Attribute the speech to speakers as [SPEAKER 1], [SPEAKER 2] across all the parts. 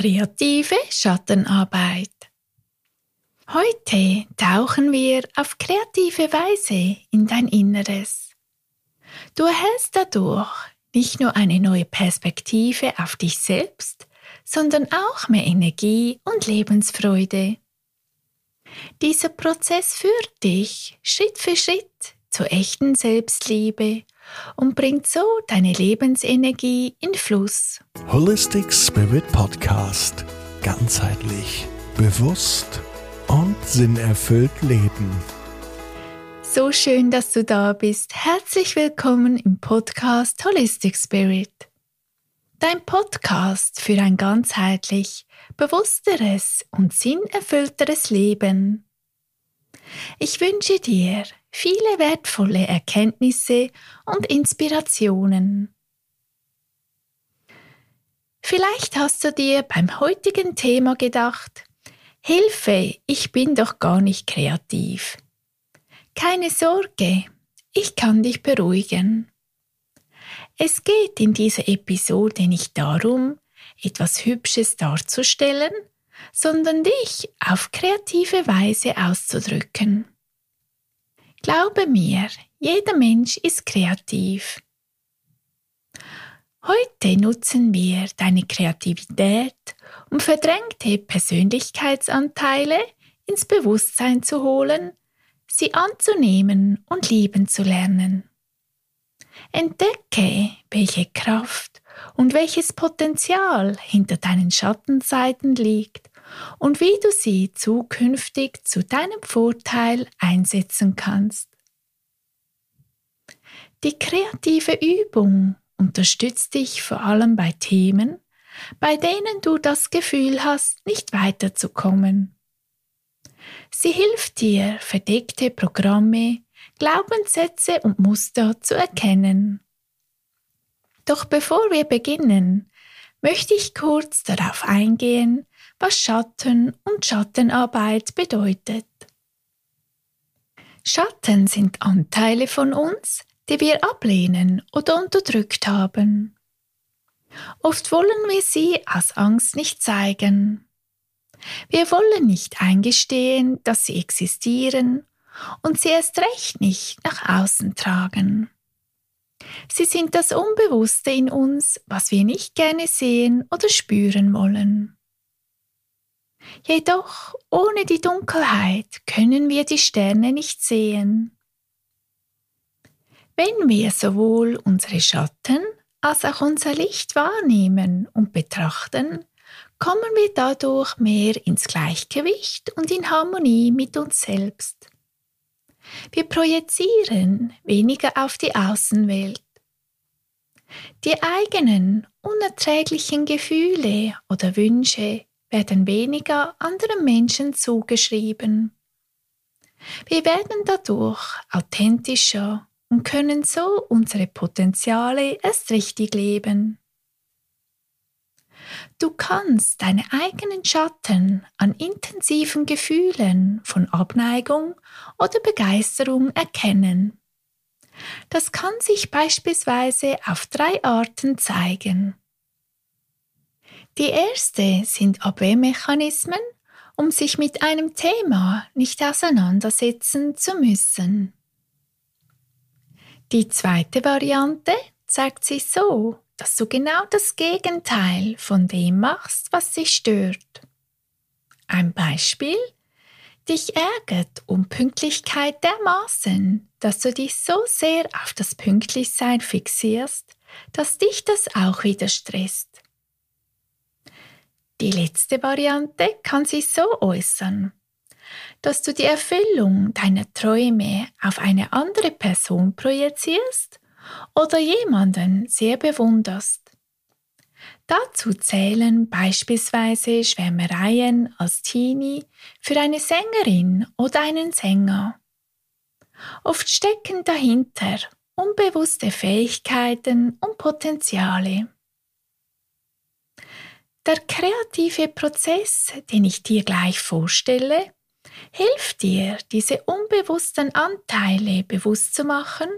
[SPEAKER 1] Kreative Schattenarbeit. Heute tauchen wir auf kreative Weise in dein Inneres. Du erhältst dadurch nicht nur eine neue Perspektive auf dich selbst, sondern auch mehr Energie und Lebensfreude. Dieser Prozess führt dich Schritt für Schritt zur echten Selbstliebe und bringt so deine Lebensenergie in Fluss.
[SPEAKER 2] Holistic Spirit Podcast. Ganzheitlich, bewusst und sinnerfüllt leben.
[SPEAKER 1] So schön, dass du da bist. Herzlich willkommen im Podcast Holistic Spirit. Dein Podcast für ein ganzheitlich, bewussteres und sinnerfüllteres Leben. Ich wünsche dir viele wertvolle Erkenntnisse und Inspirationen. Vielleicht hast du dir beim heutigen Thema gedacht, Hilfe, ich bin doch gar nicht kreativ. Keine Sorge, ich kann dich beruhigen. Es geht in dieser Episode nicht darum, etwas Hübsches darzustellen, sondern dich auf kreative Weise auszudrücken. Glaube mir, jeder Mensch ist kreativ. Heute nutzen wir deine Kreativität, um verdrängte Persönlichkeitsanteile ins Bewusstsein zu holen, sie anzunehmen und lieben zu lernen. Entdecke, welche Kraft und welches Potenzial hinter deinen Schattenseiten liegt und wie du sie zukünftig zu deinem Vorteil einsetzen kannst. Die kreative Übung unterstützt dich vor allem bei Themen, bei denen du das Gefühl hast, nicht weiterzukommen. Sie hilft dir, verdeckte Programme, Glaubenssätze und Muster zu erkennen. Doch bevor wir beginnen, möchte ich kurz darauf eingehen, was Schatten und Schattenarbeit bedeutet. Schatten sind Anteile von uns, die wir ablehnen oder unterdrückt haben. Oft wollen wir sie aus Angst nicht zeigen. Wir wollen nicht eingestehen, dass sie existieren und sie erst recht nicht nach außen tragen. Sie sind das Unbewusste in uns, was wir nicht gerne sehen oder spüren wollen. Jedoch ohne die Dunkelheit können wir die Sterne nicht sehen. Wenn wir sowohl unsere Schatten als auch unser Licht wahrnehmen und betrachten, kommen wir dadurch mehr ins Gleichgewicht und in Harmonie mit uns selbst. Wir projizieren weniger auf die Außenwelt. Die eigenen unerträglichen Gefühle oder Wünsche werden weniger anderen Menschen zugeschrieben. Wir werden dadurch authentischer und können so unsere Potenziale erst richtig leben. Du kannst deine eigenen Schatten an intensiven Gefühlen von Abneigung oder Begeisterung erkennen. Das kann sich beispielsweise auf drei Arten zeigen. Die erste sind Abwehrmechanismen, um sich mit einem Thema nicht auseinandersetzen zu müssen. Die zweite Variante zeigt sich so, dass du genau das Gegenteil von dem machst, was dich stört. Ein Beispiel? Dich ärgert Unpünktlichkeit dermaßen, dass du dich so sehr auf das Pünktlichsein fixierst, dass dich das auch wieder stresst. Die letzte Variante kann sich so äußern, dass du die Erfüllung deiner Träume auf eine andere Person projizierst oder jemanden sehr bewunderst. Dazu zählen beispielsweise Schwärmereien als Teenie für eine Sängerin oder einen Sänger. Oft stecken dahinter unbewusste Fähigkeiten und Potenziale. Der kreative Prozess, den ich dir gleich vorstelle, hilft dir, diese unbewussten Anteile bewusst zu machen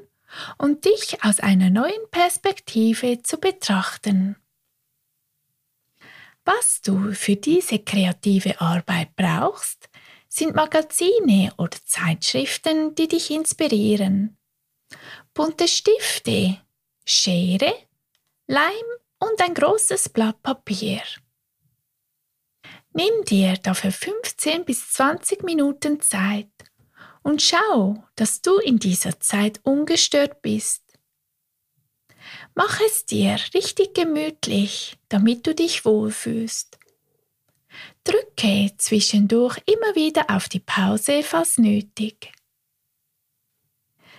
[SPEAKER 1] und dich aus einer neuen Perspektive zu betrachten. Was du für diese kreative Arbeit brauchst, sind Magazine oder Zeitschriften, die dich inspirieren. Bunte Stifte, Schere, Leim und ein großes Blatt Papier. Nimm dir dafür 15 bis 20 Minuten Zeit und schau, dass du in dieser Zeit ungestört bist. Mach es dir richtig gemütlich, damit du dich wohlfühlst. Drücke zwischendurch immer wieder auf die Pause, falls nötig.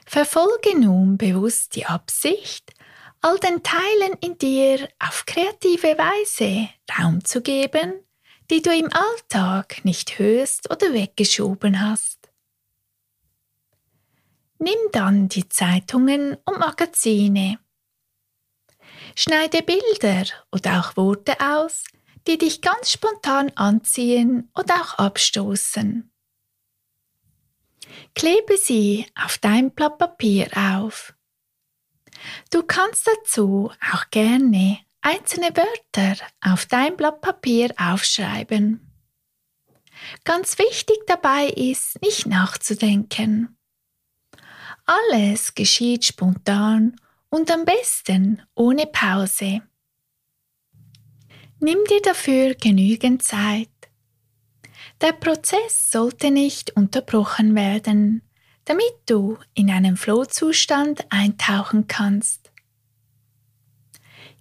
[SPEAKER 1] Verfolge nun bewusst die Absicht, all den Teilen in dir auf kreative Weise Raum zu geben, die du im Alltag nicht hörst oder weggeschoben hast. Nimm dann die Zeitungen und Magazine. Schneide Bilder oder auch Worte aus, die dich ganz spontan anziehen oder auch abstoßen. Klebe sie auf dein Blatt Papier auf. Du kannst dazu auch gerne einzelne Wörter auf dein Blatt Papier aufschreiben. Ganz wichtig dabei ist, nicht nachzudenken. Alles geschieht spontan und am besten ohne Pause. Nimm dir dafür genügend Zeit. Der Prozess sollte nicht unterbrochen werden, damit du in einen Flow-Zustand eintauchen kannst.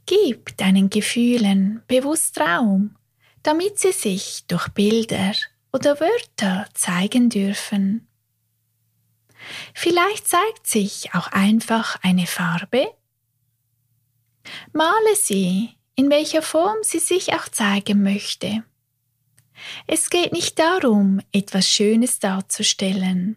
[SPEAKER 1] Gib deinen Gefühlen bewusst Raum, damit sie sich durch Bilder oder Wörter zeigen dürfen. Vielleicht zeigt sich auch einfach eine Farbe. Male sie in welcher Form sie sich auch zeigen möchte. Es geht nicht darum, etwas Schönes darzustellen.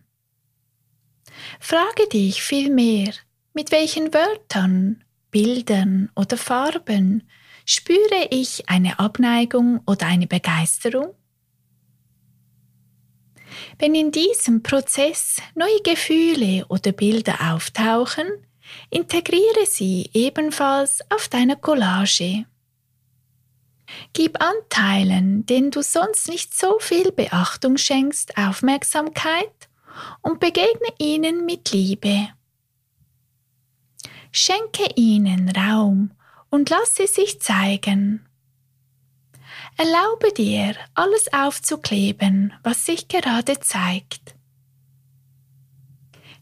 [SPEAKER 1] Frage dich vielmehr, mit welchen Wörtern, Bildern oder Farben spüre ich eine Abneigung oder eine Begeisterung? Wenn in diesem Prozess neue Gefühle oder Bilder auftauchen, integriere sie ebenfalls auf deiner Collage. Gib Anteilen, denen du sonst nicht so viel Beachtung schenkst, Aufmerksamkeit und begegne ihnen mit Liebe. Schenke ihnen Raum und lass sie sich zeigen. Erlaube dir, alles aufzukleben, was sich gerade zeigt.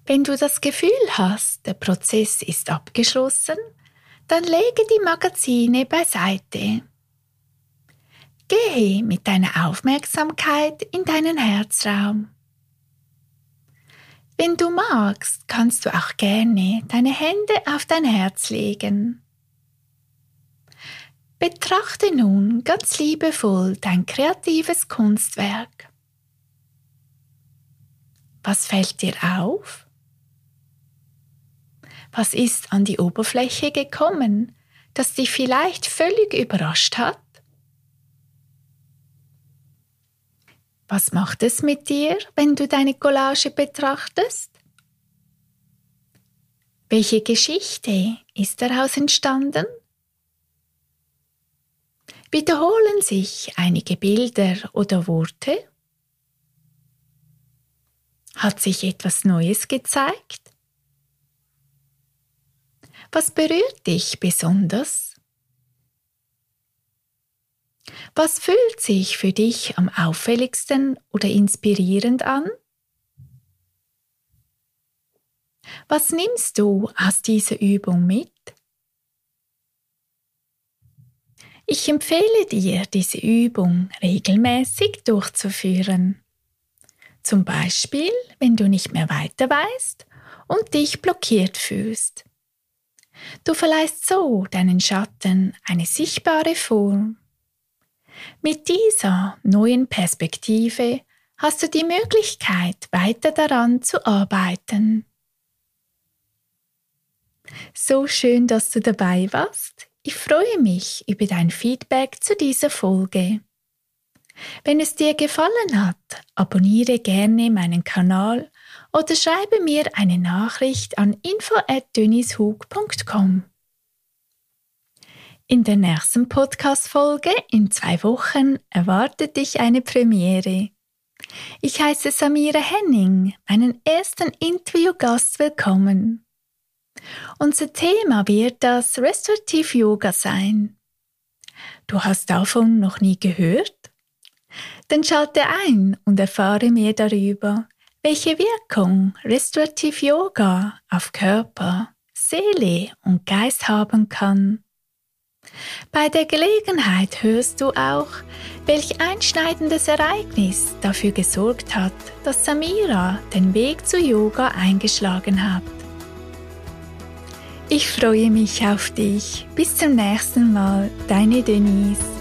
[SPEAKER 1] Wenn du das Gefühl hast, der Prozess ist abgeschlossen, dann lege die Magazine beiseite. Gehe mit deiner Aufmerksamkeit in deinen Herzraum. Wenn du magst, kannst du auch gerne deine Hände auf dein Herz legen. Betrachte nun ganz liebevoll dein kreatives Kunstwerk. Was fällt dir auf? Was ist an die Oberfläche gekommen, das dich vielleicht völlig überrascht hat? Was macht es mit dir, wenn du deine Collage betrachtest? Welche Geschichte ist daraus entstanden? Wiederholen sich einige Bilder oder Worte? Hat sich etwas Neues gezeigt? Was berührt dich besonders? Was fühlt sich für dich am auffälligsten oder inspirierend an? Was nimmst du aus dieser Übung mit? Ich empfehle dir, diese Übung regelmäßig durchzuführen. Zum Beispiel, wenn du nicht mehr weiter weißt und dich blockiert fühlst. Du verleihst so deinen Schatten eine sichtbare Form mit dieser neuen Perspektive hast du die Möglichkeit, weiter daran zu arbeiten. So schön, dass du dabei warst. Ich freue mich über dein Feedback zu dieser Folge. Wenn es dir gefallen hat, abonniere gerne meinen Kanal oder schreibe mir eine Nachricht an info@dönishug.com. In der nächsten Podcast-Folge in zwei Wochen erwartet dich eine Premiere. Ich heiße Samira Henning, meinen ersten Interviewgast willkommen. Unser Thema wird das Restorative Yoga sein. Du hast davon noch nie gehört? Dann schalte ein und erfahre mehr darüber, welche Wirkung Restorative Yoga auf Körper, Seele und Geist haben kann. Bei der Gelegenheit hörst du auch, welch einschneidendes Ereignis dafür gesorgt hat, dass Samira den Weg zu Yoga eingeschlagen hat. Ich freue mich auf dich. Bis zum nächsten Mal, deine Denise.